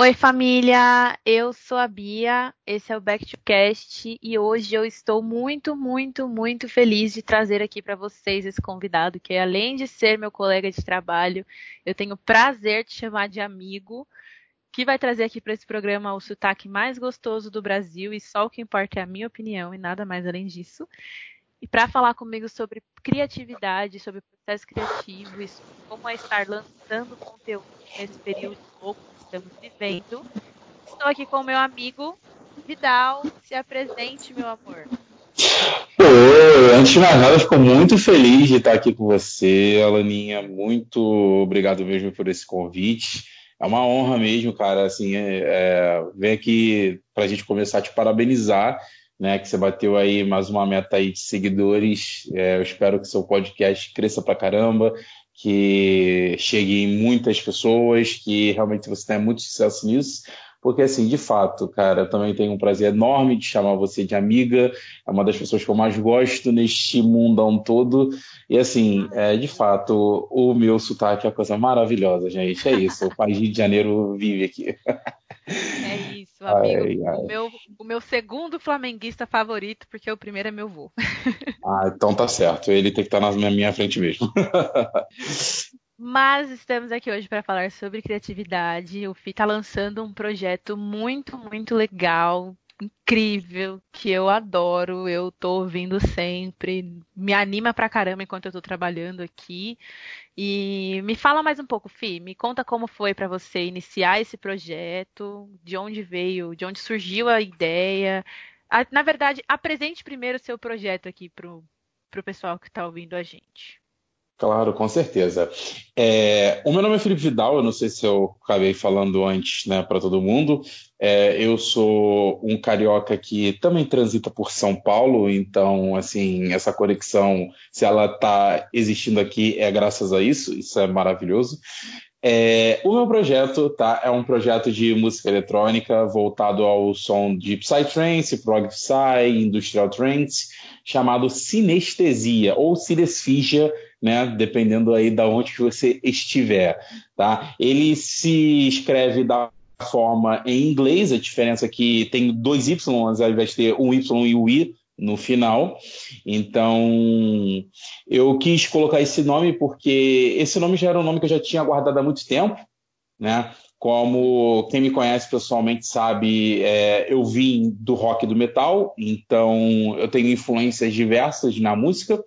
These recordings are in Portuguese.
Oi, família! Eu sou a Bia, esse é o Back to Cast e hoje eu estou muito, muito, muito feliz de trazer aqui para vocês esse convidado que, além de ser meu colega de trabalho, eu tenho o prazer de chamar de amigo, que vai trazer aqui para esse programa o sotaque mais gostoso do Brasil e só o que importa é a minha opinião e nada mais além disso. E para falar comigo sobre criatividade, sobre processo criativo como é estar lançando conteúdo nesse período louco estamos vivendo. Estou aqui com o meu amigo Vidal. Se apresente, meu amor. Antes de mais nada, fico muito feliz de estar aqui com você, Alaninha. Muito obrigado mesmo por esse convite. É uma honra mesmo, cara. Assim, é, é, vem aqui para a gente começar a te parabenizar, né? Que você bateu aí mais uma meta aí de seguidores. É, eu espero que seu podcast cresça pra caramba, que chegue em muitas pessoas, que realmente você tenha muito sucesso nisso. Porque, assim, de fato, cara, eu também tenho um prazer enorme de chamar você de amiga. É uma das pessoas que eu mais gosto neste mundão todo. E, assim, é, de fato, o meu sotaque é uma coisa maravilhosa, gente. É isso. O país de Janeiro vive aqui. Isso, amigo. Ai, ai. O, meu, o meu segundo flamenguista favorito, porque o primeiro é meu vô. Ah, então tá certo. Ele tem que estar na minha frente mesmo. Mas estamos aqui hoje para falar sobre criatividade. O FI está lançando um projeto muito, muito legal, incrível, que eu adoro, eu tô ouvindo sempre, me anima pra caramba enquanto eu tô trabalhando aqui. E me fala mais um pouco, Fi, me conta como foi para você iniciar esse projeto, de onde veio, de onde surgiu a ideia. Na verdade, apresente primeiro o seu projeto aqui pro, pro pessoal que está ouvindo a gente. Claro, com certeza. É, o meu nome é Felipe Vidal, eu não sei se eu acabei falando antes né, para todo mundo. É, eu sou um carioca que também transita por São Paulo, então, assim, essa conexão, se ela está existindo aqui, é graças a isso, isso é maravilhoso. É, o meu projeto tá, é um projeto de música eletrônica voltado ao som de Psytrance, Prog Psy, Industrial Trance, chamado Sinestesia ou Sinesfigia né? Dependendo aí da onde que você estiver, tá? Ele se escreve da forma em inglês, a diferença é que tem dois Y, ao invés de ter um Y e um I no final. Então, eu quis colocar esse nome porque esse nome já era um nome que eu já tinha guardado há muito tempo, né? Como quem me conhece pessoalmente sabe, é, eu vim do rock e do metal, então eu tenho influências diversas na música.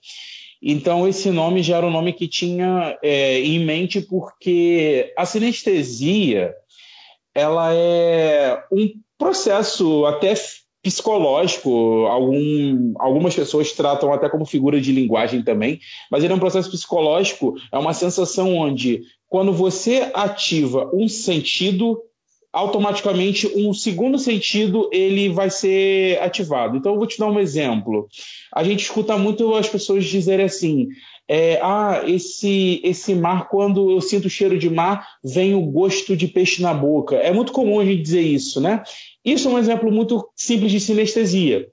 Então, esse nome já era um nome que tinha é, em mente porque a sinestesia ela é um processo até psicológico. Algum, algumas pessoas tratam até como figura de linguagem também, mas ele é um processo psicológico, é uma sensação onde, quando você ativa um sentido, automaticamente um segundo sentido ele vai ser ativado. Então eu vou te dar um exemplo. A gente escuta muito as pessoas dizerem assim: é, ah, esse esse mar quando eu sinto o cheiro de mar vem o gosto de peixe na boca. É muito comum a gente dizer isso, né? Isso é um exemplo muito simples de sinestesia.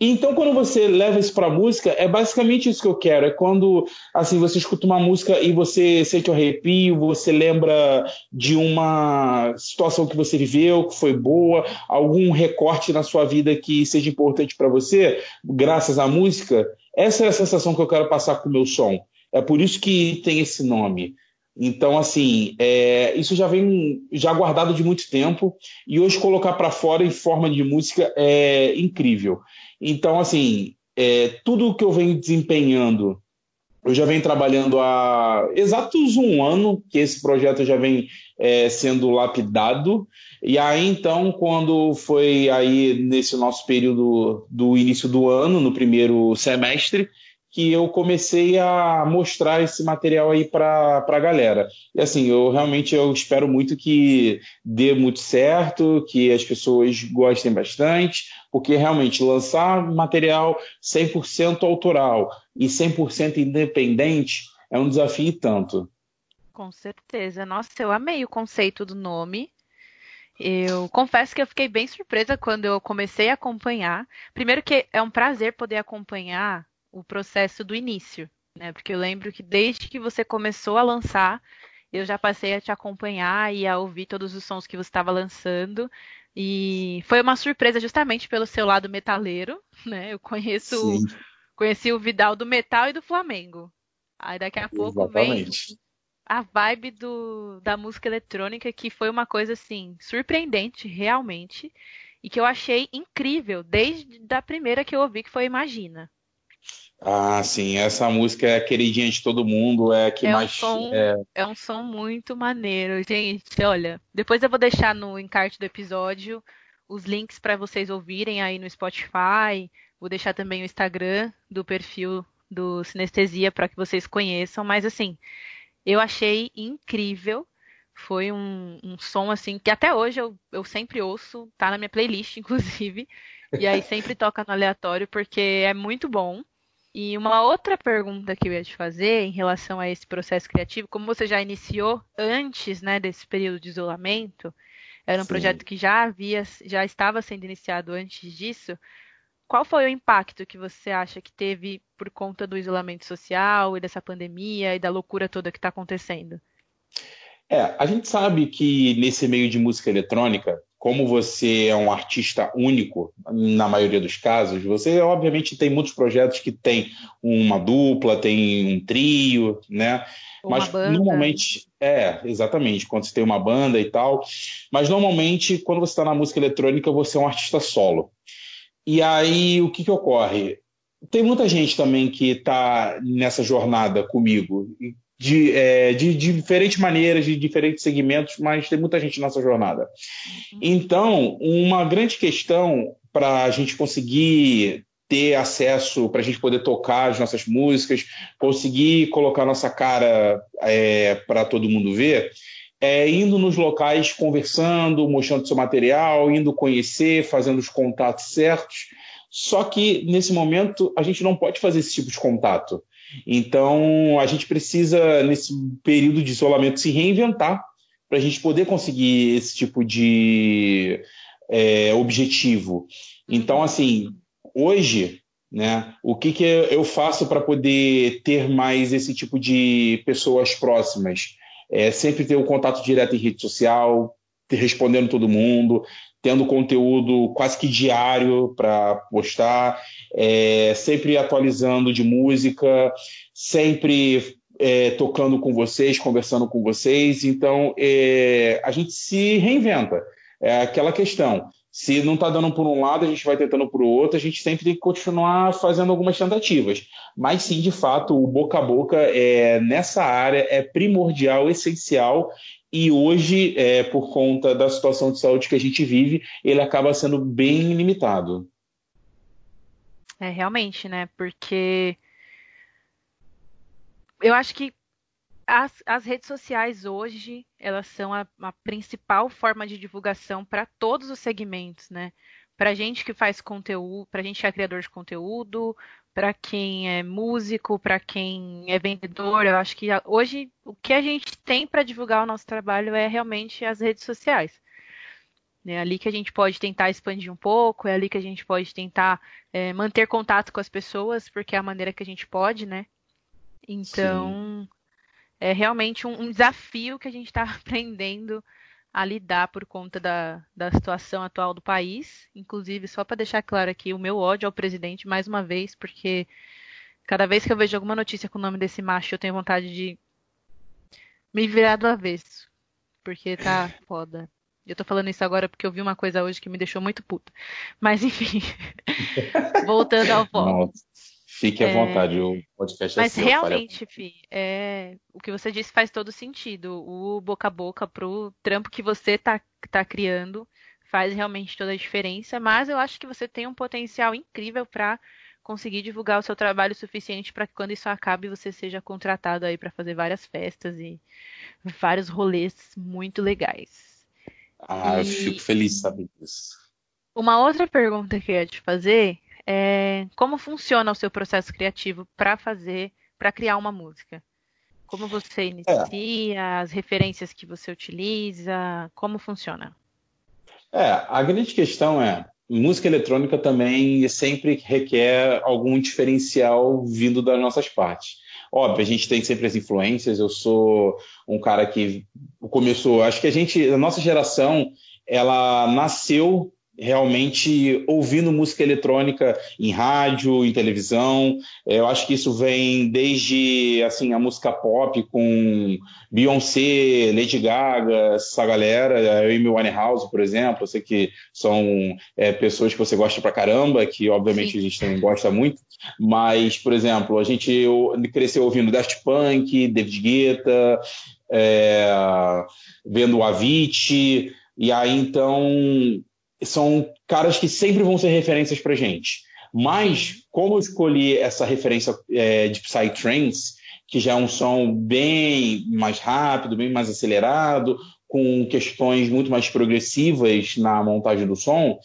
Então, quando você leva isso para música, é basicamente isso que eu quero. É quando assim você escuta uma música e você sente o arrepio, você lembra de uma situação que você viveu, que foi boa, algum recorte na sua vida que seja importante para você, graças à música. Essa é a sensação que eu quero passar com o meu som. É por isso que tem esse nome. Então, assim, é, isso já vem já guardado de muito tempo e hoje colocar para fora em forma de música é incrível. Então, assim, é, tudo que eu venho desempenhando, eu já venho trabalhando há exatos um ano que esse projeto já vem é, sendo lapidado. E aí, então, quando foi aí nesse nosso período do início do ano, no primeiro semestre, que eu comecei a mostrar esse material aí para a galera. E assim, eu realmente eu espero muito que dê muito certo, que as pessoas gostem bastante, porque realmente lançar material 100% autoral e 100% independente é um desafio tanto. Com certeza. Nossa, eu amei o conceito do nome. Eu confesso que eu fiquei bem surpresa quando eu comecei a acompanhar. Primeiro que é um prazer poder acompanhar o processo do início, né? Porque eu lembro que desde que você começou a lançar, eu já passei a te acompanhar e a ouvir todos os sons que você estava lançando. E foi uma surpresa justamente pelo seu lado metaleiro, né? Eu conheço, Sim. conheci o Vidal do metal e do Flamengo. Aí daqui a pouco Exatamente. vem a vibe do, da música eletrônica, que foi uma coisa assim surpreendente, realmente, e que eu achei incrível desde a primeira que eu ouvi, que foi Imagina. Ah, sim, essa música é queridinha de todo mundo, é que é mais. Um som, é... é um som muito maneiro, gente. Olha, depois eu vou deixar no encarte do episódio os links para vocês ouvirem aí no Spotify. Vou deixar também o Instagram do perfil do Sinestesia para que vocês conheçam. Mas assim, eu achei incrível. Foi um, um som assim que até hoje eu, eu sempre ouço, tá na minha playlist, inclusive. E aí sempre toca no aleatório porque é muito bom. E uma outra pergunta que eu ia te fazer em relação a esse processo criativo, como você já iniciou antes, né, desse período de isolamento, era um Sim. projeto que já havia, já estava sendo iniciado antes disso. Qual foi o impacto que você acha que teve por conta do isolamento social e dessa pandemia e da loucura toda que está acontecendo? É, a gente sabe que nesse meio de música eletrônica, como você é um artista único, na maioria dos casos, você obviamente tem muitos projetos que tem uma dupla, tem um trio, né? Uma mas banda. normalmente é, exatamente, quando você tem uma banda e tal. Mas normalmente, quando você está na música eletrônica, você é um artista solo. E aí, o que, que ocorre? Tem muita gente também que está nessa jornada comigo, de, é, de, de, diferentes maneiras, de diferentes segmentos, mas tem muita gente nessa jornada. Então, uma grande questão para a gente conseguir ter acesso, para a gente poder tocar as nossas músicas, conseguir colocar nossa cara é, para todo mundo ver, é indo nos locais conversando, mostrando seu material, indo conhecer, fazendo os contatos certos. Só que nesse momento a gente não pode fazer esse tipo de contato. Então, a gente precisa, nesse período de isolamento, se reinventar para a gente poder conseguir esse tipo de é, objetivo. Então, assim, hoje, né, o que, que eu faço para poder ter mais esse tipo de pessoas próximas? É sempre ter o um contato direto em rede social, respondendo todo mundo, tendo conteúdo quase que diário para postar, é, sempre atualizando de música, sempre é, tocando com vocês, conversando com vocês. Então, é, a gente se reinventa. É aquela questão. Se não está dando por um lado, a gente vai tentando por outro, a gente sempre tem que continuar fazendo algumas tentativas. Mas sim, de fato, o boca a boca é, nessa área é primordial, essencial, e hoje, é, por conta da situação de saúde que a gente vive, ele acaba sendo bem limitado. É, realmente, né? Porque eu acho que as, as redes sociais hoje, elas são a, a principal forma de divulgação para todos os segmentos, né? Para gente que faz conteúdo, para gente que é criador de conteúdo, para quem é músico, para quem é vendedor, eu acho que hoje o que a gente tem para divulgar o nosso trabalho é realmente as redes sociais. É ali que a gente pode tentar expandir um pouco, é ali que a gente pode tentar é, manter contato com as pessoas, porque é a maneira que a gente pode, né? Então, Sim. é realmente um, um, desafio que a gente está aprendendo a lidar por conta da, da situação atual do país. Inclusive, só para deixar claro aqui, o meu ódio ao presidente, mais uma vez, porque cada vez que eu vejo alguma notícia com o nome desse macho, eu tenho vontade de me virar do avesso. Porque tá foda. Eu tô falando isso agora porque eu vi uma coisa hoje que me deixou muito puta. Mas enfim, voltando ao foco. Fique à é... vontade, o podcast é Mas seu, realmente, Fih, é... o que você disse faz todo sentido. O boca a boca pro trampo que você tá, tá criando faz realmente toda a diferença. Mas eu acho que você tem um potencial incrível para conseguir divulgar o seu trabalho suficiente para que quando isso acabe você seja contratado aí para fazer várias festas e vários rolês muito legais. Ah, e... eu fico feliz saber disso. Uma outra pergunta que eu ia te fazer é como funciona o seu processo criativo para fazer, para criar uma música? Como você inicia, é. as referências que você utiliza, como funciona? É, a grande questão é, música eletrônica também sempre requer algum diferencial vindo das nossas partes. Óbvio, a gente tem sempre as influências. Eu sou um cara que começou. Acho que a gente, a nossa geração, ela nasceu realmente ouvindo música eletrônica em rádio, em televisão. Eu acho que isso vem desde assim a música pop com Beyoncé, Lady Gaga, essa galera, Amy Winehouse, por exemplo. Eu sei que são é, pessoas que você gosta pra caramba, que obviamente Sim. a gente também gosta muito. Mas, por exemplo, a gente cresceu ouvindo Daft Punk, David Guetta, é, vendo o Avicii. E aí, então, são caras que sempre vão ser referências pra gente. Mas, como eu escolhi essa referência é, de Psytrance, que já é um som bem mais rápido, bem mais acelerado, com questões muito mais progressivas na montagem do som,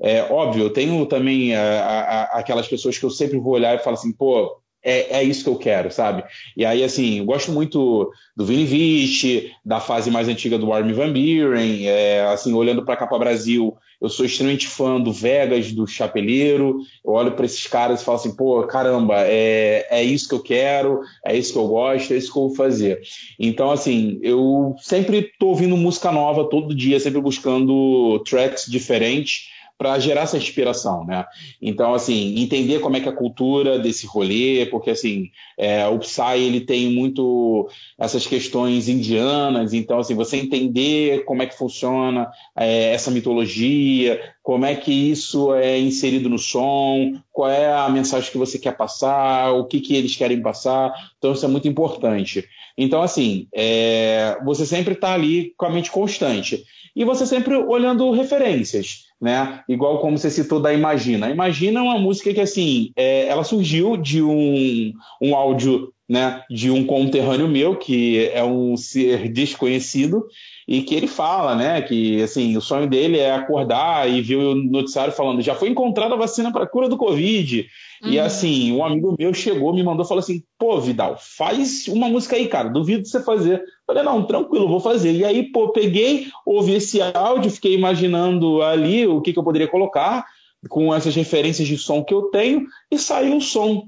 é óbvio, eu tenho também a, a, aquelas pessoas que eu sempre vou olhar e falo assim, pô, é, é isso que eu quero, sabe? E aí, assim, eu gosto muito do Vini Vici, da fase mais antiga do Armin Van Buren, é, assim, olhando para Capa Brasil, eu sou extremamente fã do Vegas, do Chapeleiro, eu olho para esses caras e falo assim, pô, caramba, é, é isso que eu quero, é isso que eu gosto, é isso que eu vou fazer. Então, assim, eu sempre tô ouvindo música nova todo dia, sempre buscando tracks diferentes, para gerar essa inspiração, né? Então, assim, entender como é que é a cultura desse rolê, porque, assim, é, o Psy, ele tem muito essas questões indianas, então, assim, você entender como é que funciona é, essa mitologia, como é que isso é inserido no som, qual é a mensagem que você quer passar, o que, que eles querem passar, então isso é muito importante. Então, assim, é, você sempre está ali com a mente constante. E você sempre olhando referências né? Igual como você citou da Imagina. Imagina uma música que, assim, é, ela surgiu de um, um áudio né, de um conterrâneo meu, que é um ser desconhecido, e que ele fala, né, que assim, o sonho dele é acordar e ver o noticiário falando, já foi encontrada a vacina para cura do Covid. Uhum. E assim, um amigo meu chegou, me mandou, falou assim, pô, Vidal, faz uma música aí, cara, duvido você fazer. Falei, não, tranquilo, vou fazer. E aí, pô, peguei, ouvi esse áudio, fiquei imaginando ali o que, que eu poderia colocar, com essas referências de som que eu tenho, e saiu um som.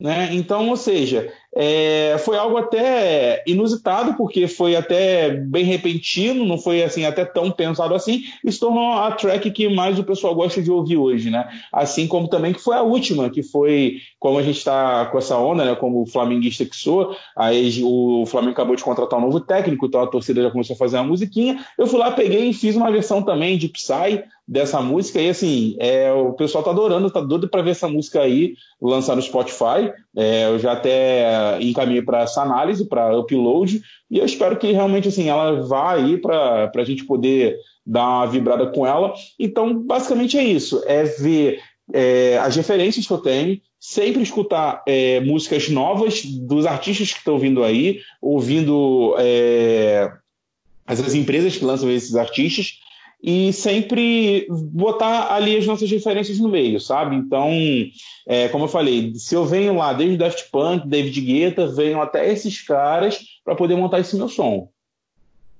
Né? Então, ou seja, é, foi algo até inusitado, porque foi até bem repentino, não foi assim até tão pensado assim, e se tornou a track que mais o pessoal gosta de ouvir hoje, né? Assim como também que foi a última, que foi, como a gente está com essa onda, né? Como o flamenguista que sou, aí o Flamengo acabou de contratar um novo técnico, então a torcida já começou a fazer uma musiquinha. Eu fui lá, peguei e fiz uma versão também de Psy dessa música, e assim, é, o pessoal tá adorando, tá doido para ver essa música aí lançar no Spotify. É, eu já até encaminhei para essa análise, para upload, e eu espero que realmente assim ela vá aí para a gente poder dar uma vibrada com ela. Então, basicamente é isso: é ver é, as referências que eu tenho, sempre escutar é, músicas novas dos artistas que estão vindo aí, ouvindo é, as empresas que lançam esses artistas e sempre botar ali as nossas referências no meio, sabe? Então, é, como eu falei, se eu venho lá desde Daft Punk, David Guetta, venho até esses caras para poder montar esse meu som.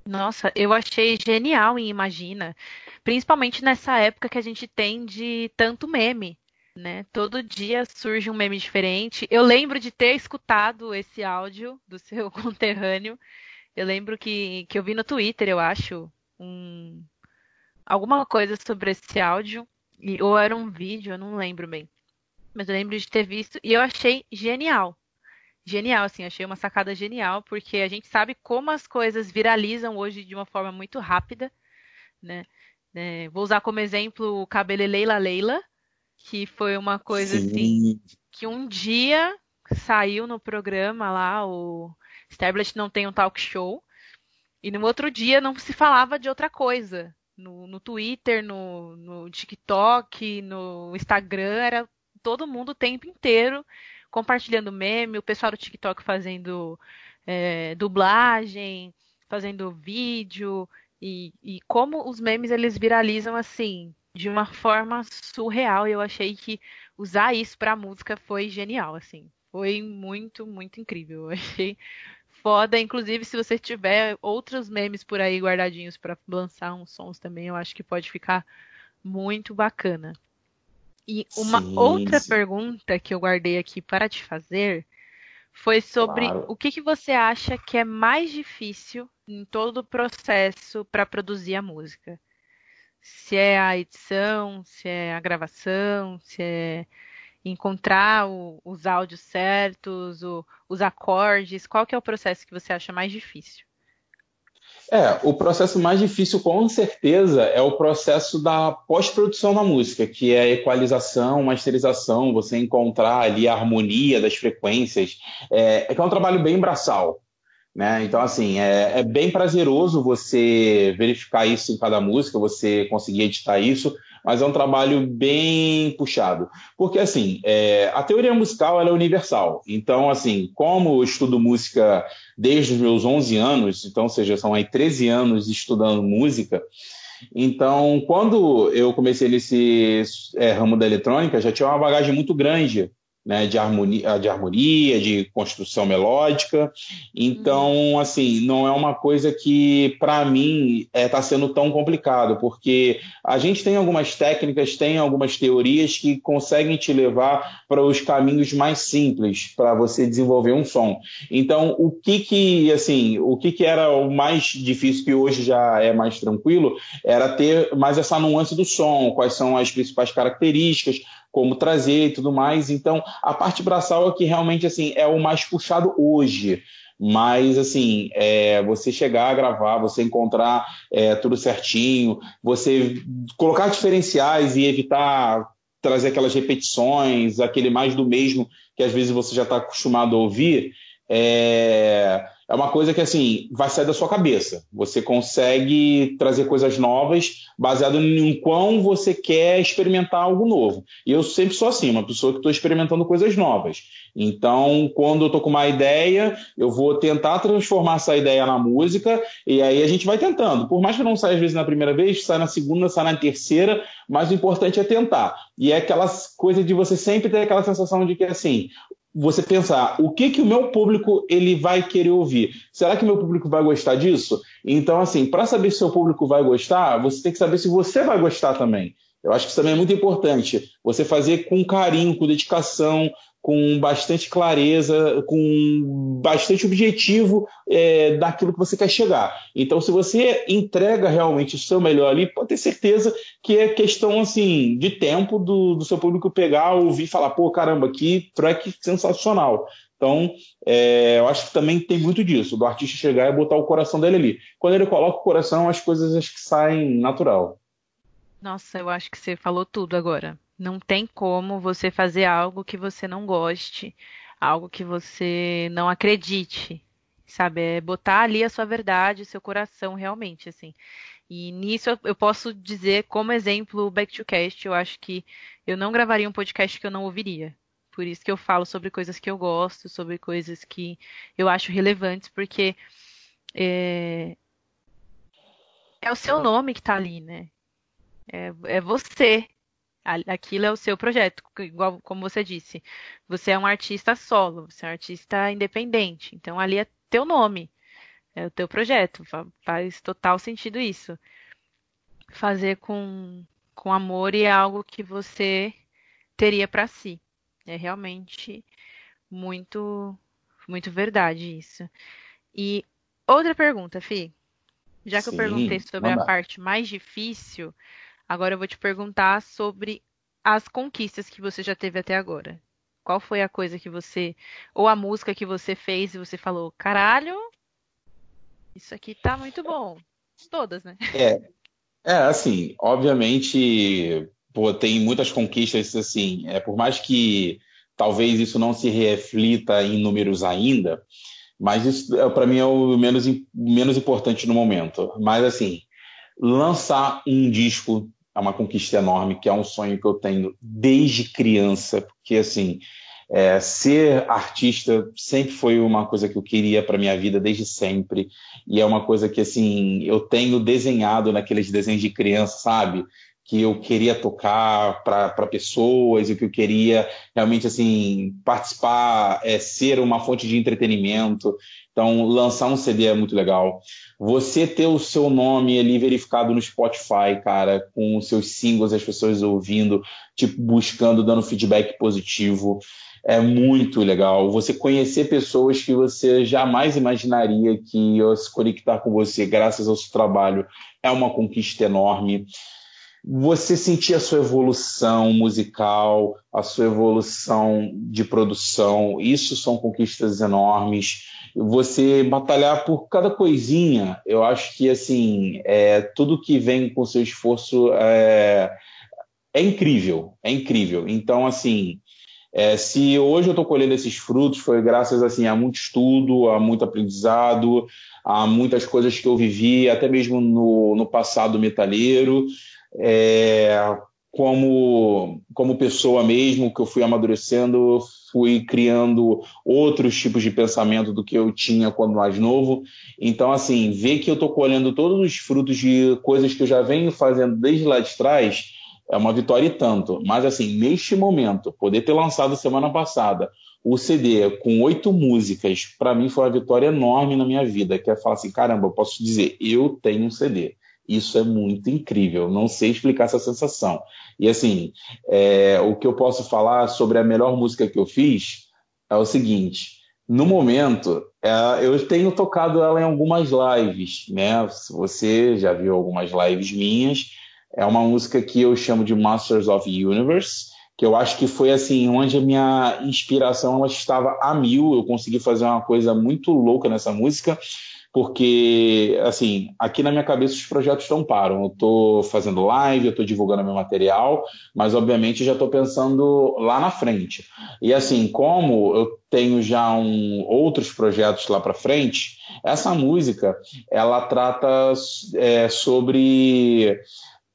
Nossa, eu achei genial em Imagina, principalmente nessa época que a gente tem de tanto meme, né? Todo dia surge um meme diferente. Eu lembro de ter escutado esse áudio do seu conterrâneo. Eu lembro que, que eu vi no Twitter, eu acho, um, alguma coisa sobre esse áudio, ou era um vídeo, eu não lembro bem. Mas eu lembro de ter visto e eu achei genial. Genial, assim, achei uma sacada genial, porque a gente sabe como as coisas viralizam hoje de uma forma muito rápida, né? É, vou usar como exemplo o Cabelo Leila Leila, que foi uma coisa Sim. assim que um dia saiu no programa lá, o Stablet não tem um talk show, e no outro dia não se falava de outra coisa no, no Twitter, no, no TikTok, no Instagram, era todo mundo o tempo inteiro compartilhando meme, o pessoal do TikTok fazendo é, dublagem, fazendo vídeo, e, e, como os memes eles viralizam assim, de uma forma surreal. Eu achei que usar isso para música foi genial, assim. Foi muito, muito incrível. Eu achei foda. Inclusive, se você tiver outros memes por aí guardadinhos para lançar uns sons também, eu acho que pode ficar muito bacana. E uma sim, outra sim. pergunta que eu guardei aqui para te fazer foi sobre claro. o que, que você acha que é mais difícil em todo o processo para produzir a música. Se é a edição, se é a gravação, se é encontrar o, os áudios certos, o, os acordes? Qual que é o processo que você acha mais difícil? É, o processo mais difícil, com certeza, é o processo da pós-produção da música, que é a equalização, masterização, você encontrar ali a harmonia das frequências. É, é que é um trabalho bem braçal. Né? Então, assim, é, é, bem prazeroso você verificar isso em cada música, você conseguir editar isso, mas é um trabalho bem puxado. Porque, assim, é, a teoria musical é universal. Então, assim, como eu estudo música desde os meus 11 anos, então, ou seja, são aí 13 anos estudando música, então, quando eu comecei nesse é, ramo da eletrônica, já tinha uma bagagem muito grande né, de, harmonia, de harmonia, de construção melódica. Então, uhum. assim, não é uma coisa que, para mim, está é, tá sendo tão complicado, porque a gente tem algumas técnicas, tem algumas teorias que conseguem te levar para os caminhos mais simples para você desenvolver um som. Então, o que que, assim, o que que era o mais difícil, que hoje já é mais tranquilo, era ter mais essa nuance do som, quais são as principais características, como trazer e tudo mais. Então, a parte braçal é que realmente assim é o mais puxado hoje. Mas, assim, é, você chegar a gravar, você encontrar é, tudo certinho, você colocar diferenciais e evitar trazer aquelas repetições, aquele mais do mesmo que às vezes você já está acostumado a ouvir, é, é uma coisa que assim vai sair da sua cabeça. Você consegue trazer coisas novas baseado em quão você quer experimentar algo novo. E eu sempre sou assim, uma pessoa que estou experimentando coisas novas. Então, quando eu estou com uma ideia, eu vou tentar transformar essa ideia na música e aí a gente vai tentando. Por mais que não saia às vezes na primeira vez, sai na segunda, sai na terceira, mas o importante é tentar. E é aquela coisa de você sempre ter aquela sensação de que assim, você pensar o que que o meu público ele vai querer ouvir. Será que meu público vai gostar disso? Então, assim, para saber se seu público vai gostar, você tem que saber se você vai gostar também. Eu acho que isso também é muito importante. Você fazer com carinho, com dedicação, com bastante clareza, com bastante objetivo é, daquilo que você quer chegar. Então, se você entrega realmente o seu melhor ali, pode ter certeza que é questão assim de tempo do, do seu público pegar, ouvir e falar, pô, caramba, que track sensacional. Então, é, eu acho que também tem muito disso, do artista chegar e botar o coração dele ali. Quando ele coloca o coração, as coisas acho que saem natural. Nossa, eu acho que você falou tudo agora. Não tem como você fazer algo que você não goste, algo que você não acredite, sabe? É botar ali a sua verdade, seu coração realmente, assim. E nisso eu posso dizer como exemplo o Back to Cast, eu acho que eu não gravaria um podcast que eu não ouviria. Por isso que eu falo sobre coisas que eu gosto, sobre coisas que eu acho relevantes, porque é, é o seu nome que está ali, né? É, é você. Aquilo é o seu projeto, igual como você disse. Você é um artista solo, você é um artista independente. Então ali é teu nome, é o teu projeto. Faz total sentido isso. Fazer com, com amor e é algo que você teria para si. É realmente muito, muito verdade isso. E outra pergunta, Fi. Já que Sim, eu perguntei sobre a parte mais difícil, Agora eu vou te perguntar sobre as conquistas que você já teve até agora. Qual foi a coisa que você. Ou a música que você fez e você falou: caralho, isso aqui tá muito bom. Todas, né? É. É, assim, obviamente, pô, tem muitas conquistas, assim, é, por mais que talvez isso não se reflita em números ainda, mas isso é, para mim é o menos, menos importante no momento. Mas assim, lançar um disco é uma conquista enorme, que é um sonho que eu tenho desde criança, porque assim, é, ser artista sempre foi uma coisa que eu queria para minha vida desde sempre, e é uma coisa que assim, eu tenho desenhado naqueles desenhos de criança, sabe? Que eu queria tocar para pessoas e que eu queria realmente assim participar, é, ser uma fonte de entretenimento. Então, lançar um CD é muito legal. Você ter o seu nome ali verificado no Spotify, cara, com os seus singles, as pessoas ouvindo, tipo, buscando, dando feedback positivo, é muito legal. Você conhecer pessoas que você jamais imaginaria que iam se conectar com você graças ao seu trabalho é uma conquista enorme você sentir a sua evolução musical, a sua evolução de produção, isso são conquistas enormes. Você batalhar por cada coisinha, eu acho que assim, é, tudo que vem com seu esforço é, é incrível, é incrível. Então, assim, é, se hoje eu estou colhendo esses frutos, foi graças assim, a muito estudo, a muito aprendizado, a muitas coisas que eu vivi, até mesmo no, no passado metalheiro é, como, como pessoa mesmo, que eu fui amadurecendo, fui criando outros tipos de pensamento do que eu tinha quando mais novo. Então, assim, ver que eu estou colhendo todos os frutos de coisas que eu já venho fazendo desde lá de trás é uma vitória e tanto. Mas, assim, neste momento, poder ter lançado semana passada o CD com oito músicas, para mim foi uma vitória enorme na minha vida, que é falar assim, caramba, eu posso dizer, eu tenho um CD. Isso é muito incrível. Não sei explicar essa sensação. E assim, é, o que eu posso falar sobre a melhor música que eu fiz é o seguinte. No momento, é, eu tenho tocado ela em algumas lives, né? Você já viu algumas lives minhas, é uma música que eu chamo de Masters of Universe, que eu acho que foi assim onde a minha inspiração ela estava a mil. Eu consegui fazer uma coisa muito louca nessa música porque, assim, aqui na minha cabeça os projetos não param. Eu estou fazendo live, eu estou divulgando meu material, mas obviamente já estou pensando lá na frente. E assim, como eu tenho já um, outros projetos lá para frente, essa música ela trata é, sobre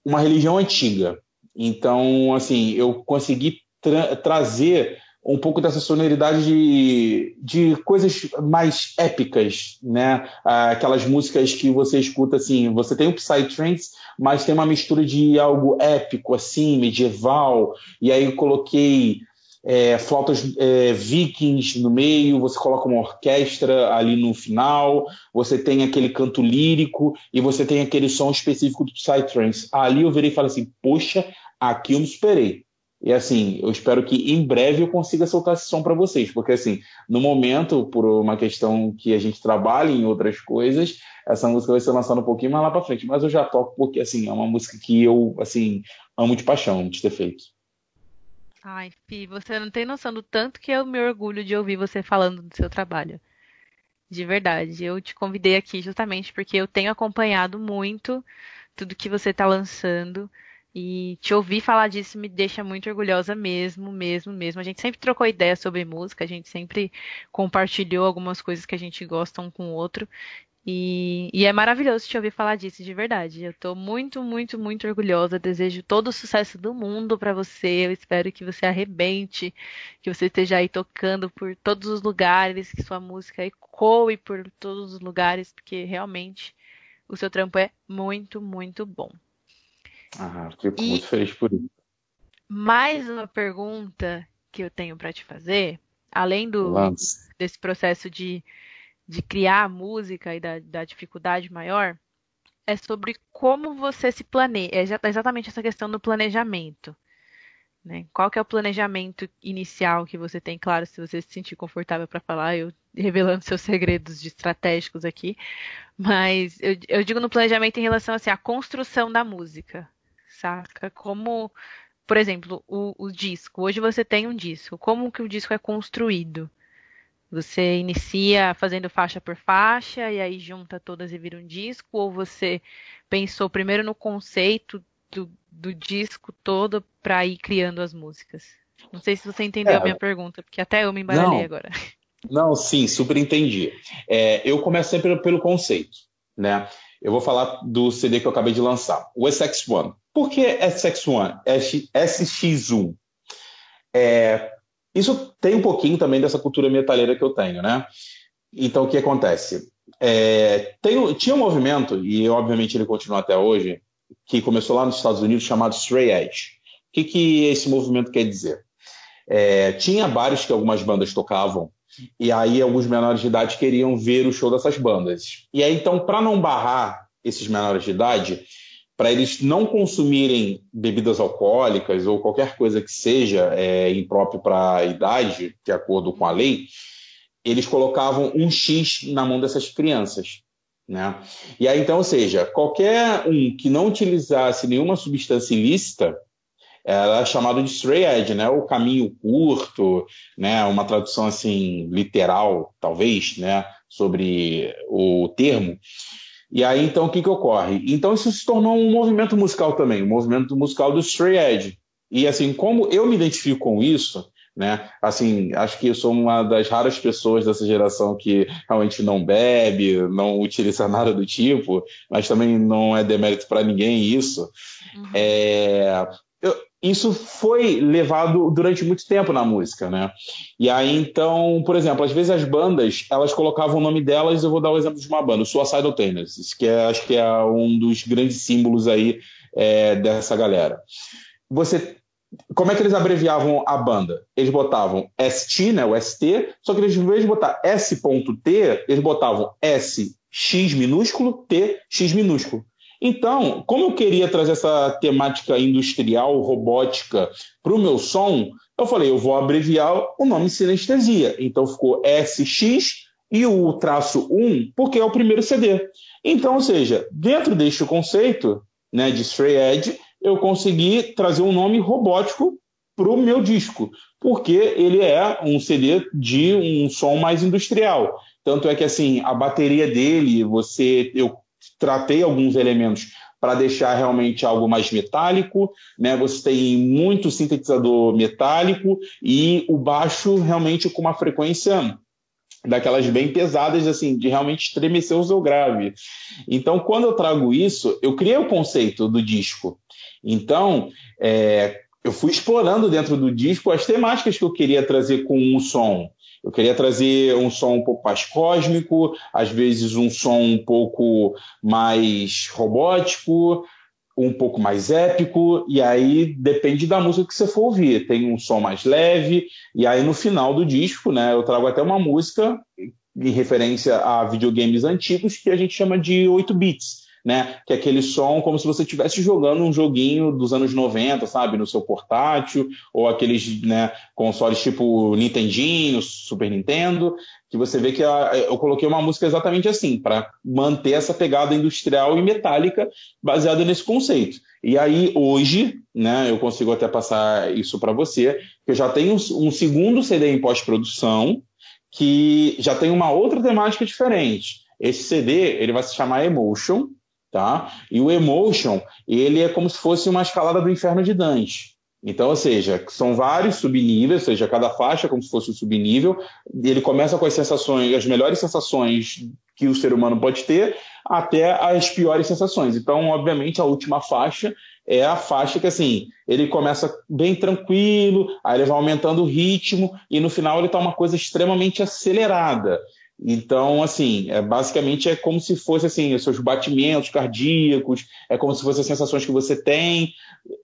uma religião antiga. Então, assim, eu consegui tra trazer um pouco dessa sonoridade de, de coisas mais épicas, né? Aquelas músicas que você escuta assim, você tem o Psytrance, mas tem uma mistura de algo épico, assim, medieval, e aí coloquei é, flautas é, vikings no meio, você coloca uma orquestra ali no final, você tem aquele canto lírico e você tem aquele som específico do Psytrance. Ali eu virei e falei assim, poxa, aqui eu me esperei. E assim, eu espero que em breve eu consiga soltar esse som para vocês, porque assim, no momento, por uma questão que a gente trabalha em outras coisas, essa música vai ser lançada um pouquinho mais lá para frente, mas eu já toco porque assim, é uma música que eu assim, amo de paixão de ter feito. Ai, Fi, você não tem noção do tanto que eu me orgulho de ouvir você falando do seu trabalho. De verdade, eu te convidei aqui justamente porque eu tenho acompanhado muito tudo que você está lançando. E te ouvir falar disso me deixa muito orgulhosa mesmo, mesmo, mesmo. A gente sempre trocou ideia sobre música, a gente sempre compartilhou algumas coisas que a gente gosta um com o outro. E, e, é maravilhoso te ouvir falar disso, de verdade. Eu tô muito, muito, muito orgulhosa. Desejo todo o sucesso do mundo para você. Eu espero que você arrebente, que você esteja aí tocando por todos os lugares, que sua música ecoe por todos os lugares, porque realmente o seu trampo é muito, muito bom. Ah, fico e muito feliz por isso. Mais uma pergunta que eu tenho para te fazer, além do Lance. desse processo de, de criar a música e da, da dificuldade maior, é sobre como você se planeja. É exatamente essa questão do planejamento. Né? Qual que é o planejamento inicial que você tem? Claro, se você se sentir confortável para falar, eu revelando seus segredos estratégicos aqui, mas eu, eu, digo no planejamento em relação assim, à construção da música saca? Como, por exemplo, o, o disco. Hoje você tem um disco. Como que o disco é construído? Você inicia fazendo faixa por faixa e aí junta todas e vira um disco? Ou você pensou primeiro no conceito do, do disco todo para ir criando as músicas? Não sei se você entendeu é, a minha pergunta, porque até eu me embaralhei não, agora. Não, sim, super entendi. É, eu começo sempre pelo, conceito, né? Eu vou falar do CD que eu acabei de lançar, o SX1. Por que SX1? SX1. É, isso tem um pouquinho também dessa cultura metalheira que eu tenho, né? Então, o que acontece? É, tem, tinha um movimento, e obviamente ele continua até hoje, que começou lá nos Estados Unidos chamado Stray Edge. O que, que esse movimento quer dizer? É, tinha bares que algumas bandas tocavam e aí alguns menores de idade queriam ver o show dessas bandas. E aí então, para não barrar esses menores de idade, para eles não consumirem bebidas alcoólicas ou qualquer coisa que seja é, impróprio para a idade, de acordo com a lei, eles colocavam um X na mão dessas crianças. Né? E aí, então, ou seja, qualquer um que não utilizasse nenhuma substância ilícita era chamado de stray edge, né? O caminho curto, né? Uma tradução assim literal, talvez, né? Sobre o termo. E aí, então, o que, que ocorre? Então, isso se tornou um movimento musical também, um movimento musical do stray edge. E assim, como eu me identifico com isso, né? Assim, acho que eu sou uma das raras pessoas dessa geração que realmente não bebe, não utiliza nada do tipo, mas também não é demérito para ninguém isso. Uhum. É, eu, isso foi levado durante muito tempo na música, né? E aí, então, por exemplo, às vezes as bandas, elas colocavam o nome delas, eu vou dar o exemplo de uma banda, o Suicidal Tennis, que é, acho que é um dos grandes símbolos aí é, dessa galera. Você como é que eles abreviavam a banda? Eles botavam ST, né, o ST, só que eles, em vez de botar S.T, eles botavam S X minúsculo, T X minúsculo. Então, como eu queria trazer essa temática industrial, robótica, para o meu som, eu falei, eu vou abreviar o nome sinestesia. Então ficou SX e o traço 1, porque é o primeiro CD. Então, ou seja, dentro deste conceito né, de Stray Edge, eu consegui trazer um nome robótico para o meu disco, porque ele é um CD de um som mais industrial. Tanto é que assim a bateria dele, você eu tratei alguns elementos para deixar realmente algo mais metálico, né? Você tem muito sintetizador metálico e o baixo realmente com uma frequência daquelas bem pesadas, assim, de realmente estremecer o seu grave. Então, quando eu trago isso, eu criei o conceito do disco. Então, é, eu fui explorando dentro do disco as temáticas que eu queria trazer com o som. Eu queria trazer um som um pouco mais cósmico, às vezes um som um pouco mais robótico, um pouco mais épico, e aí depende da música que você for ouvir. Tem um som mais leve, e aí no final do disco, né, eu trago até uma música em referência a videogames antigos que a gente chama de 8 bits né? Que é aquele som como se você estivesse jogando um joguinho dos anos 90, sabe? No seu portátil, ou aqueles né, consoles tipo Nintendinho, Super Nintendo, que você vê que a, eu coloquei uma música exatamente assim, para manter essa pegada industrial e metálica baseada nesse conceito. E aí, hoje, né, eu consigo até passar isso para você, que eu já tenho um, segundo CD em pós-produção, que já tem uma outra temática diferente. Esse CD ele vai se chamar Emotion, tá? E o emotion, ele é como se fosse uma escalada do inferno de Dante. Então, ou seja, são vários subníveis, ou seja, cada faixa é como se fosse um subnível. Ele começa com as sensações, as melhores sensações que o ser humano pode ter, até as piores sensações. Então, obviamente, a última faixa é a faixa que, assim, ele começa bem tranquilo, aí ele vai aumentando o ritmo, e no final ele está uma coisa extremamente acelerada. Então, assim, é, basicamente é como se fosse assim, os seus batimentos cardíacos, é como se fossem as sensações que você tem.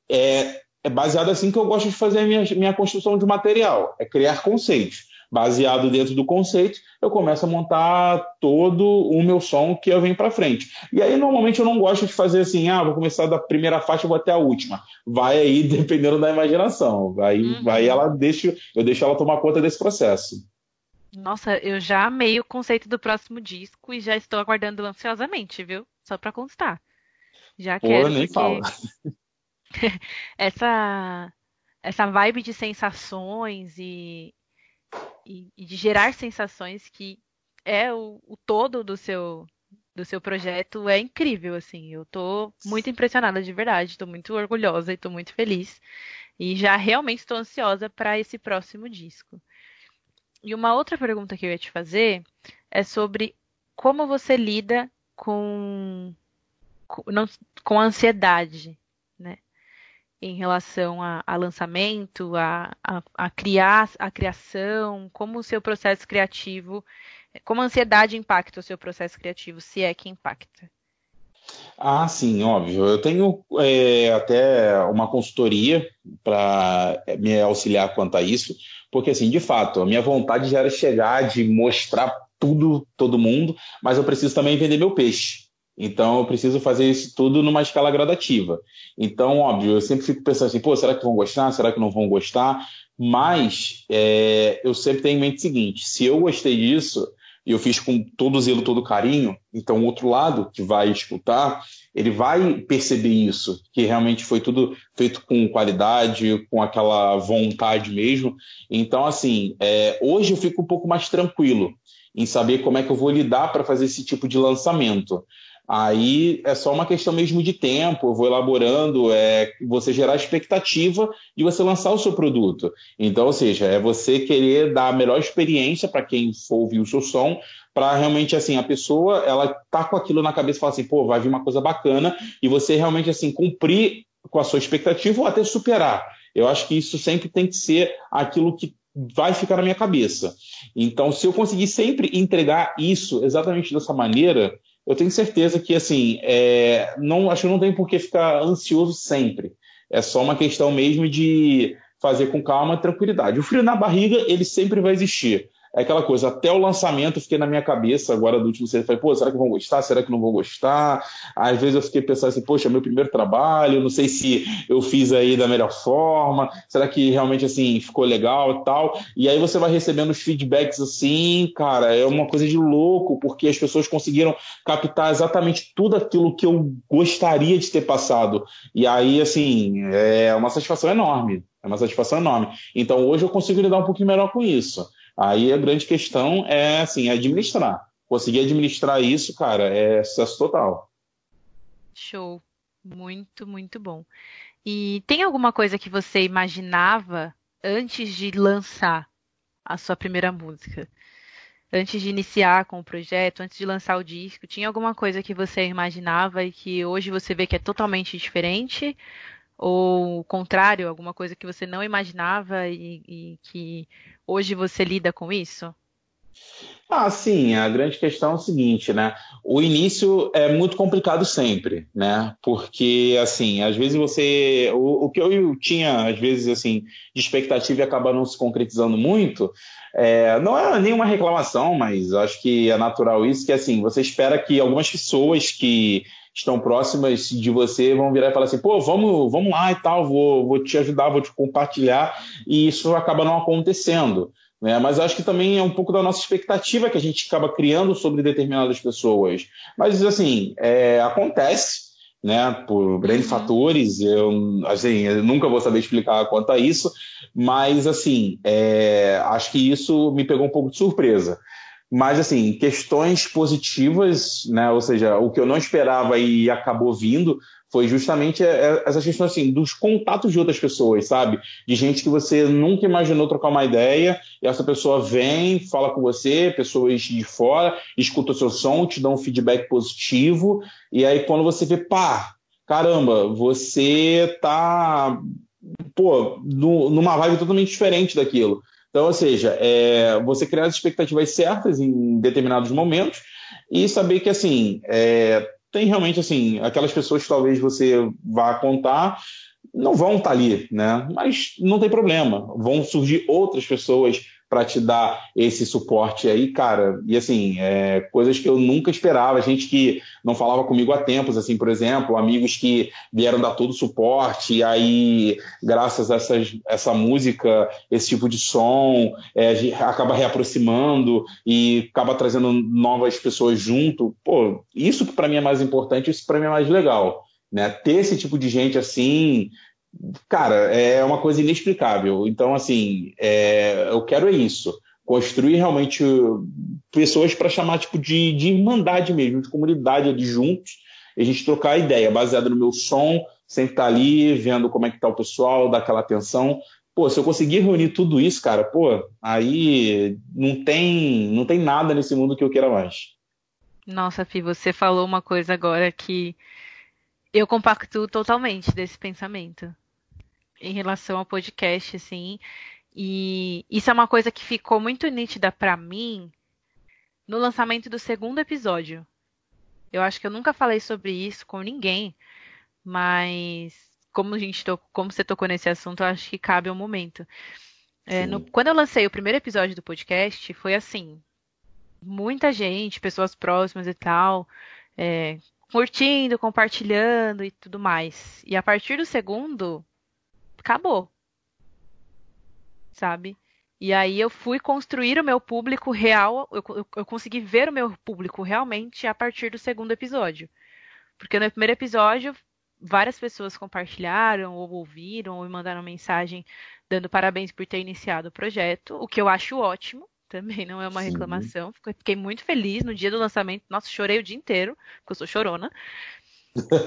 É, é baseado assim que eu gosto de fazer a minha, minha construção de material, é criar conceitos. Baseado dentro do conceito, eu começo a montar todo o meu som que eu venho para frente. E aí, normalmente, eu não gosto de fazer assim, ah, vou começar da primeira faixa e vou até a última. Vai aí, dependendo da imaginação. Aí, uhum. aí ela deixa, eu deixo ela tomar conta desse processo. Nossa, eu já amei o conceito do próximo disco e já estou aguardando ansiosamente, viu? Só para constar. Já Pô, quero. nem porque... fala. essa essa vibe de sensações e, e, e, de gerar sensações que é o, o todo do seu do seu projeto é incrível, assim. Eu tô muito impressionada de verdade, tô muito orgulhosa e tô muito feliz. E já realmente estou ansiosa para esse próximo disco. E uma outra pergunta que eu ia te fazer é sobre como você lida com, com, não, com ansiedade, né? Em relação a, a lançamento, a, a, a, criar, a criação, como o seu processo criativo, como a ansiedade impacta o seu processo criativo, se é que impacta. Ah, sim, óbvio. Eu tenho é, até uma consultoria para me auxiliar quanto a isso, porque, assim, de fato, a minha vontade já era chegar, de mostrar tudo, todo mundo, mas eu preciso também vender meu peixe. Então, eu preciso fazer isso tudo numa escala gradativa. Então, óbvio, eu sempre fico pensando assim, pô, será que vão gostar? Será que não vão gostar? Mas é, eu sempre tenho em mente o seguinte: se eu gostei disso, e eu fiz com todo zelo, todo carinho, então o outro lado que vai escutar, ele vai perceber isso, que realmente foi tudo feito com qualidade, com aquela vontade mesmo. Então, assim, é, hoje eu fico um pouco mais tranquilo em saber como é que eu vou lidar para fazer esse tipo de lançamento. Aí é só uma questão mesmo de tempo, eu vou elaborando, é você gerar expectativa de você lançar o seu produto. Então, ou seja, é você querer dar a melhor experiência para quem for ouvir o seu som, para realmente assim, a pessoa, ela tá com aquilo na cabeça e fala assim, pô, vai vir uma coisa bacana, e você realmente assim cumprir com a sua expectativa ou até superar. Eu acho que isso sempre tem que ser aquilo que vai ficar na minha cabeça. Então, se eu conseguir sempre entregar isso exatamente dessa maneira, eu tenho certeza que, assim, é, não, acho que não tem por que ficar ansioso sempre. É só uma questão mesmo de fazer com calma e tranquilidade. O frio na barriga, ele sempre vai existir é aquela coisa, até o lançamento fiquei na minha cabeça agora do último CD, falei, pô, será que vão gostar? Será que não vão gostar? Às vezes eu fiquei pensando assim, poxa, meu primeiro trabalho, não sei se eu fiz aí da melhor forma, será que realmente assim ficou legal e tal? E aí você vai recebendo os feedbacks assim, cara, é uma coisa de louco, porque as pessoas conseguiram captar exatamente tudo aquilo que eu gostaria de ter passado. E aí, assim, é uma satisfação enorme. É uma satisfação enorme. Então hoje eu consigo lidar um pouquinho melhor com isso. Aí a grande questão é assim, administrar. Conseguir administrar isso, cara, é sucesso total. Show. Muito, muito bom. E tem alguma coisa que você imaginava antes de lançar a sua primeira música? Antes de iniciar com o projeto, antes de lançar o disco, tinha alguma coisa que você imaginava e que hoje você vê que é totalmente diferente? Ou o contrário, alguma coisa que você não imaginava e, e que hoje você lida com isso? Ah, sim, a grande questão é o seguinte, né? O início é muito complicado sempre, né? Porque, assim, às vezes você. O, o que eu tinha, às vezes, assim, de expectativa e acaba não se concretizando muito, é, não é nenhuma reclamação, mas acho que é natural isso, que, assim, você espera que algumas pessoas que estão próximas de você vão virar e falar assim, pô, vamos, vamos lá e tal, vou, vou te ajudar, vou te compartilhar, e isso acaba não acontecendo. Né? Mas acho que também é um pouco da nossa expectativa que a gente acaba criando sobre determinadas pessoas. Mas, assim, é, acontece, né, por grandes uhum. fatores, eu, assim, eu nunca vou saber explicar quanto a isso, mas, assim, é, acho que isso me pegou um pouco de surpresa. Mas, assim, questões positivas, né? Ou seja, o que eu não esperava e acabou vindo foi justamente é, é, essa questão, assim, dos contatos de outras pessoas, sabe? De gente que você nunca imaginou trocar uma ideia, e essa pessoa vem, fala com você, pessoas de fora, escuta o seu som, te dá um feedback positivo, e aí quando você vê, pá, caramba, você tá, pô, numa vibe totalmente diferente daquilo. Então, ou seja, é, você criar as expectativas certas em determinados momentos e saber que, assim, é, tem realmente, assim, aquelas pessoas que talvez você vá contar não vão estar ali, né? Mas não tem problema. Vão surgir outras pessoas para te dar esse suporte aí, cara. E assim, é, coisas que eu nunca esperava. Gente que não falava comigo há tempos, assim, por exemplo, amigos que vieram dar todo o suporte, e aí, graças a essas, essa música, esse tipo de som, é, acaba reaproximando e acaba trazendo novas pessoas junto. Pô, isso que para mim é mais importante, isso para mim é mais legal. Né? Ter esse tipo de gente assim, cara, é uma coisa inexplicável. Então, assim, é, eu quero é isso. Construir realmente pessoas para chamar tipo de, de irmandade mesmo, de comunidade ali juntos, e a gente trocar ideia, baseado no meu som, sempre estar tá ali, vendo como é que tá o pessoal, dar aquela atenção. Pô, se eu conseguir reunir tudo isso, cara, pô, aí não tem, não tem nada nesse mundo que eu queira mais. Nossa, Fi, você falou uma coisa agora que eu compacto totalmente desse pensamento em relação ao podcast, assim. E isso é uma coisa que ficou muito nítida para mim no lançamento do segundo episódio. Eu acho que eu nunca falei sobre isso com ninguém, mas como a gente tocou, como você tocou nesse assunto, eu acho que cabe ao momento. É, no, quando eu lancei o primeiro episódio do podcast, foi assim, muita gente, pessoas próximas e tal, é, curtindo, compartilhando e tudo mais. E a partir do segundo, acabou. Sabe? E aí eu fui construir o meu público real, eu, eu, eu, consegui ver o meu público realmente a partir do segundo episódio. Porque no primeiro episódio, várias pessoas compartilharam, ou ouviram, ou me mandaram mensagem dando parabéns por ter iniciado o projeto, o que eu acho ótimo, também não é uma Sim. reclamação. Fiquei muito feliz no dia do lançamento. Nossa, chorei o dia inteiro, porque eu sou chorona.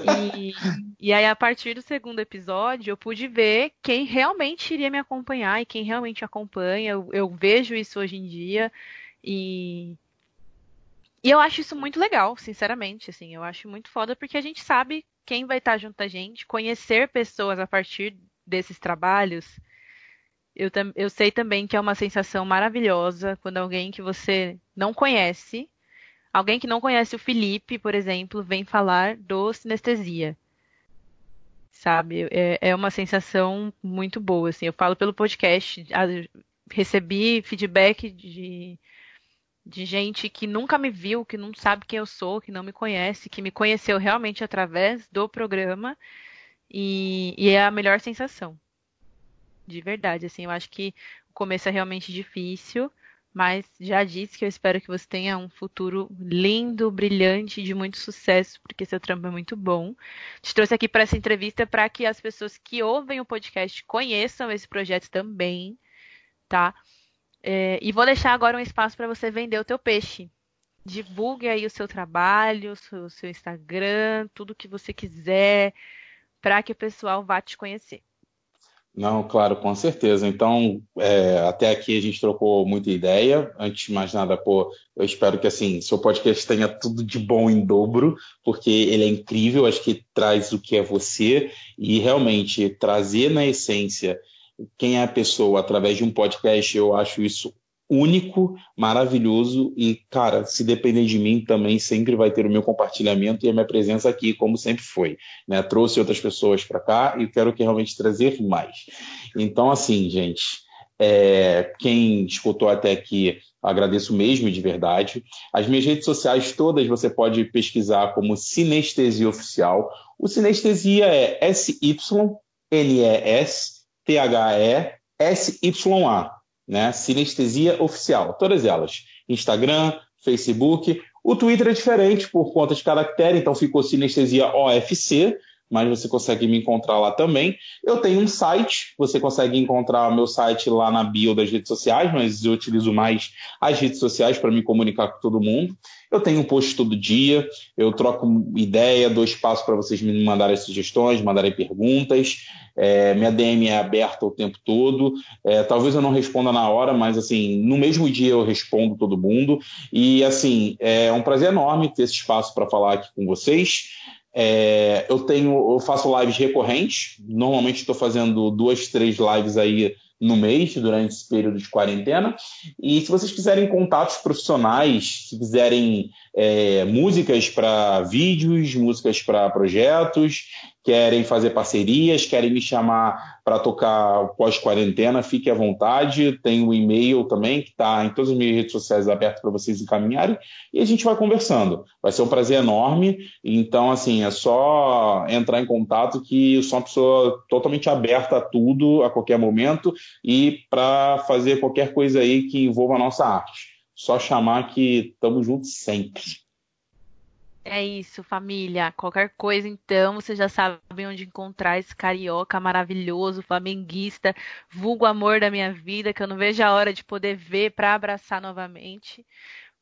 E, e, aí, a partir do segundo episódio, eu pude ver quem realmente iria me acompanhar e quem realmente acompanha. Eu, eu vejo isso hoje em dia. E, e eu acho isso muito legal, sinceramente. Assim, eu acho muito foda porque a gente sabe quem vai estar junto a gente, conhecer pessoas a partir desses trabalhos eu, eu sei também que é uma sensação maravilhosa quando alguém que você não conhece, alguém que não conhece o Felipe, por exemplo, vem falar do sinestesia. Sabe? É, é uma sensação muito boa. Assim. Eu falo pelo podcast, recebi feedback de, de gente que nunca me viu, que não sabe quem eu sou, que não me conhece, que me conheceu realmente através do programa. E, e é a melhor sensação de verdade. Assim, eu acho que o começo é realmente difícil, mas já disse que eu espero que você tenha um futuro lindo, brilhante, de muito sucesso, porque seu trampo é muito bom. Te trouxe aqui para essa entrevista para que as pessoas que ouvem o podcast conheçam esse projeto também, tá? É, e vou deixar agora um espaço para você vender o teu peixe. Divulgue aí o seu trabalho, o seu, seu Instagram, tudo que você quiser, para que o pessoal vá te conhecer. Não, claro, com certeza. Então, é, até aqui a gente trocou muita ideia. Antes de mais nada, pô, eu espero que assim, seu podcast tenha tudo de bom em dobro, porque ele é incrível, acho que traz o que é você e realmente trazer na essência quem é a pessoa através de um podcast, eu acho isso único, maravilhoso e, cara, se depender de mim também sempre vai ter o meu compartilhamento e a minha presença aqui, como sempre foi. Né? Trouxe outras pessoas para cá e quero que realmente trazer mais. Então, assim, gente, é, quem escutou até aqui, agradeço mesmo de verdade. As minhas redes sociais todas você pode pesquisar como Sinestesia Oficial. O Sinestesia é S-Y-N-E-S-T-H-E-S-Y-A né? Sinestesia Oficial, todas elas. Instagram, Facebook. O Twitter é diferente por conta de caractere, então ficou Sinestesia OFC, mas você consegue me encontrar lá também. Eu tenho um site, você consegue encontrar meu site lá na bio das redes sociais, mas eu utilizo mais as redes sociais para me comunicar com todo mundo. Eu tenho um post todo dia, eu troco ideia, dou espaço para vocês me mandarem sugestões, mandarem perguntas. É, minha DM é aberta o tempo todo. É, talvez eu não responda na hora, mas assim, no mesmo dia eu respondo todo mundo. E assim, é um prazer enorme ter esse espaço para falar aqui com vocês. É, eu tenho, eu faço lives recorrentes. Normalmente estou fazendo duas, três lives aí no mês, durante esse período de quarentena. E se vocês quiserem contatos profissionais, se quiserem é, músicas para vídeos, músicas para projetos, querem fazer parcerias, querem me chamar para tocar pós-quarentena, fique à vontade. Tem o um e-mail também, que está em todas as minhas redes sociais aberto para vocês encaminharem, e a gente vai conversando. Vai ser um prazer enorme. Então, assim, é só entrar em contato que eu sou uma pessoa totalmente aberta a tudo, a qualquer momento, e para fazer qualquer coisa aí que envolva a nossa arte. Só chamar que estamos juntos sempre. É isso, família. Qualquer coisa, então, vocês já sabem onde encontrar esse carioca maravilhoso, flamenguista, vulgo amor da minha vida, que eu não vejo a hora de poder ver para abraçar novamente,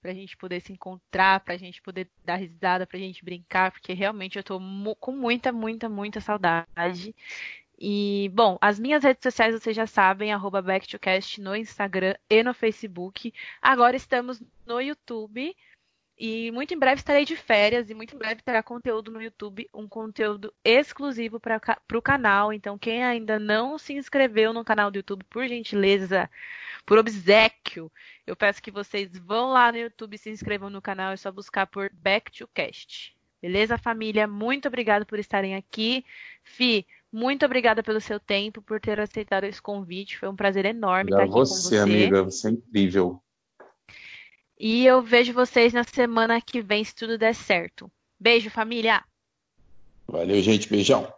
para a gente poder se encontrar, para a gente poder dar risada, para a gente brincar, porque realmente eu estou com muita, muita, muita saudade. E, bom, as minhas redes sociais vocês já sabem, arroba Back2Cast no Instagram e no Facebook. Agora estamos no YouTube e muito em breve estarei de férias e muito em breve terá conteúdo no YouTube, um conteúdo exclusivo para o canal. Então, quem ainda não se inscreveu no canal do YouTube, por gentileza, por obsequio, eu peço que vocês vão lá no YouTube e se inscrevam no canal. É só buscar por Back to Cast. Beleza, família? Muito obrigada por estarem aqui. Fi, muito obrigada pelo seu tempo, por ter aceitado esse convite. Foi um prazer enorme estar aqui você, com você. amiga, você é incrível. E eu vejo vocês na semana que vem, se tudo der certo. Beijo, família! Valeu, gente. Beijão.